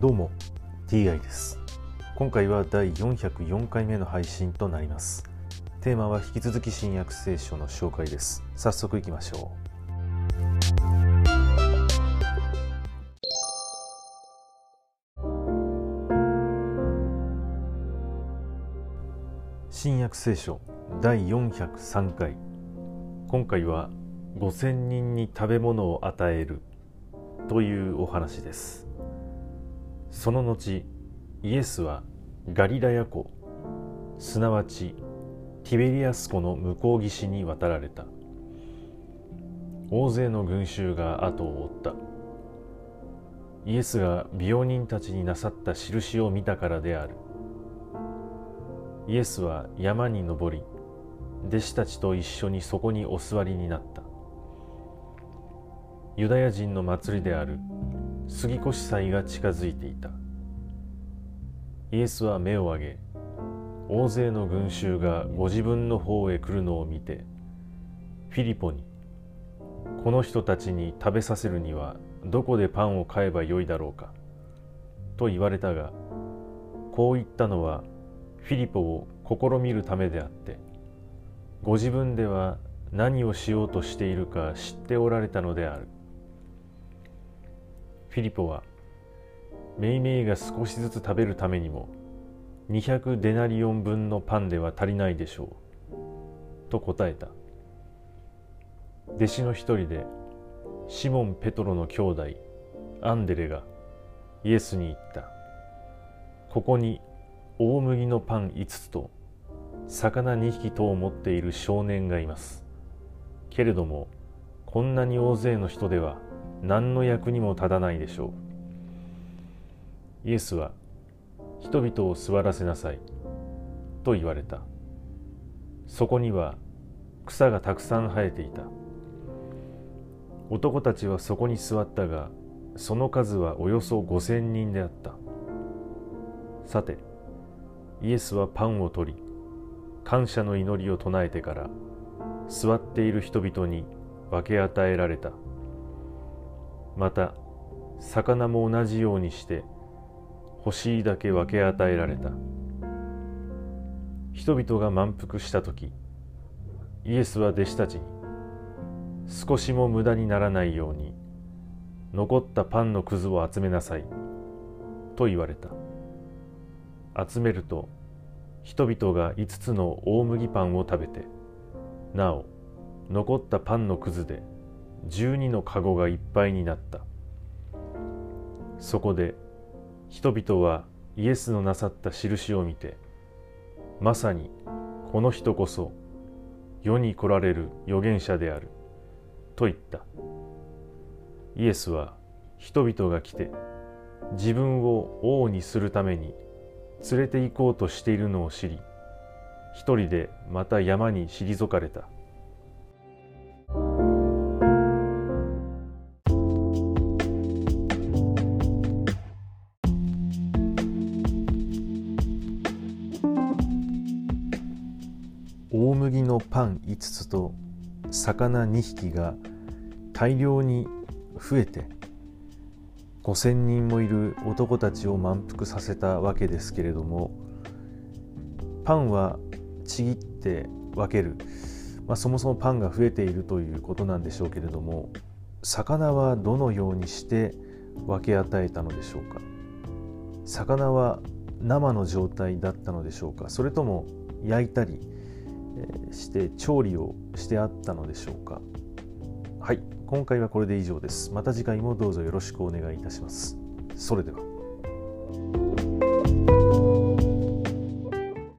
どうも TI です。今回は第404回目の配信となります。テーマは引き続き新約聖書の紹介です。早速いきましょう。新約聖書第403回。今回は5000人に食べ物を与えるというお話です。その後イエスはガリラヤ湖すなわちティベリアス湖の向こう岸に渡られた。大勢の群衆が後を追った。イエスが病人たちになさった印を見たからである。イエスは山に登り弟子たちと一緒にそこにお座りになった。ユダヤ人の祭りである杉越祭が近づいていた。イエスは目を上げ大勢の群衆がご自分の方へ来るのを見てフィリポにこの人たちに食べさせるにはどこでパンを買えばよいだろうかと言われたがこう言ったのはフィリポを試みるためであってご自分では何をしようとしているか知っておられたのである。フィリポはめいめいが少しずつ食べるためにも200デナリオン分のパンでは足りないでしょうと答えた。弟子の一人でシモン・ペトロの兄弟アンデレがイエスに言った。ここに大麦のパン5つと魚2匹とを持っている少年がいます。けれどもこんなに大勢の人では何の役にも立たないでしょう。イエスは人々を座らせなさいと言われた。そこには草がたくさん生えていた。男たちはそこに座ったがその数はおよそ五千人であった。さてイエスはパンを取り感謝の祈りを唱えてから座っている人々に分け与えられた。また魚も同じようにして欲しいだけ分け与えられた。人々が満腹した時イエスは弟子たちに少しも無駄にならないように残ったパンのくずを集めなさいと言われた。集めると人々が5つの大麦パンを食べてなお残ったパンのくずで12の籠がいっぱいになった。そこで人々はイエスのなさった印を見てまさにこの人こそ世に来られる預言者であると言った。イエスは人々が来て自分を王にするために連れて行こうとしているのを知り一人でまた山に退かれた。大麦のパン5つと魚2匹が大量に増えて5,000人もいる男たちを満腹させたわけですけれどもパンはちぎって分ける、まあ、そもそもパンが増えているということなんでしょうけれども魚はどのようにして分け与えたのでしょうか？魚は生の状態だったのでしょうか？それとも焼いたりして調理をしてあったのでしょうか？はい。今回はこれで以上です。また次回もどうぞよろしくお願いいたします。それでは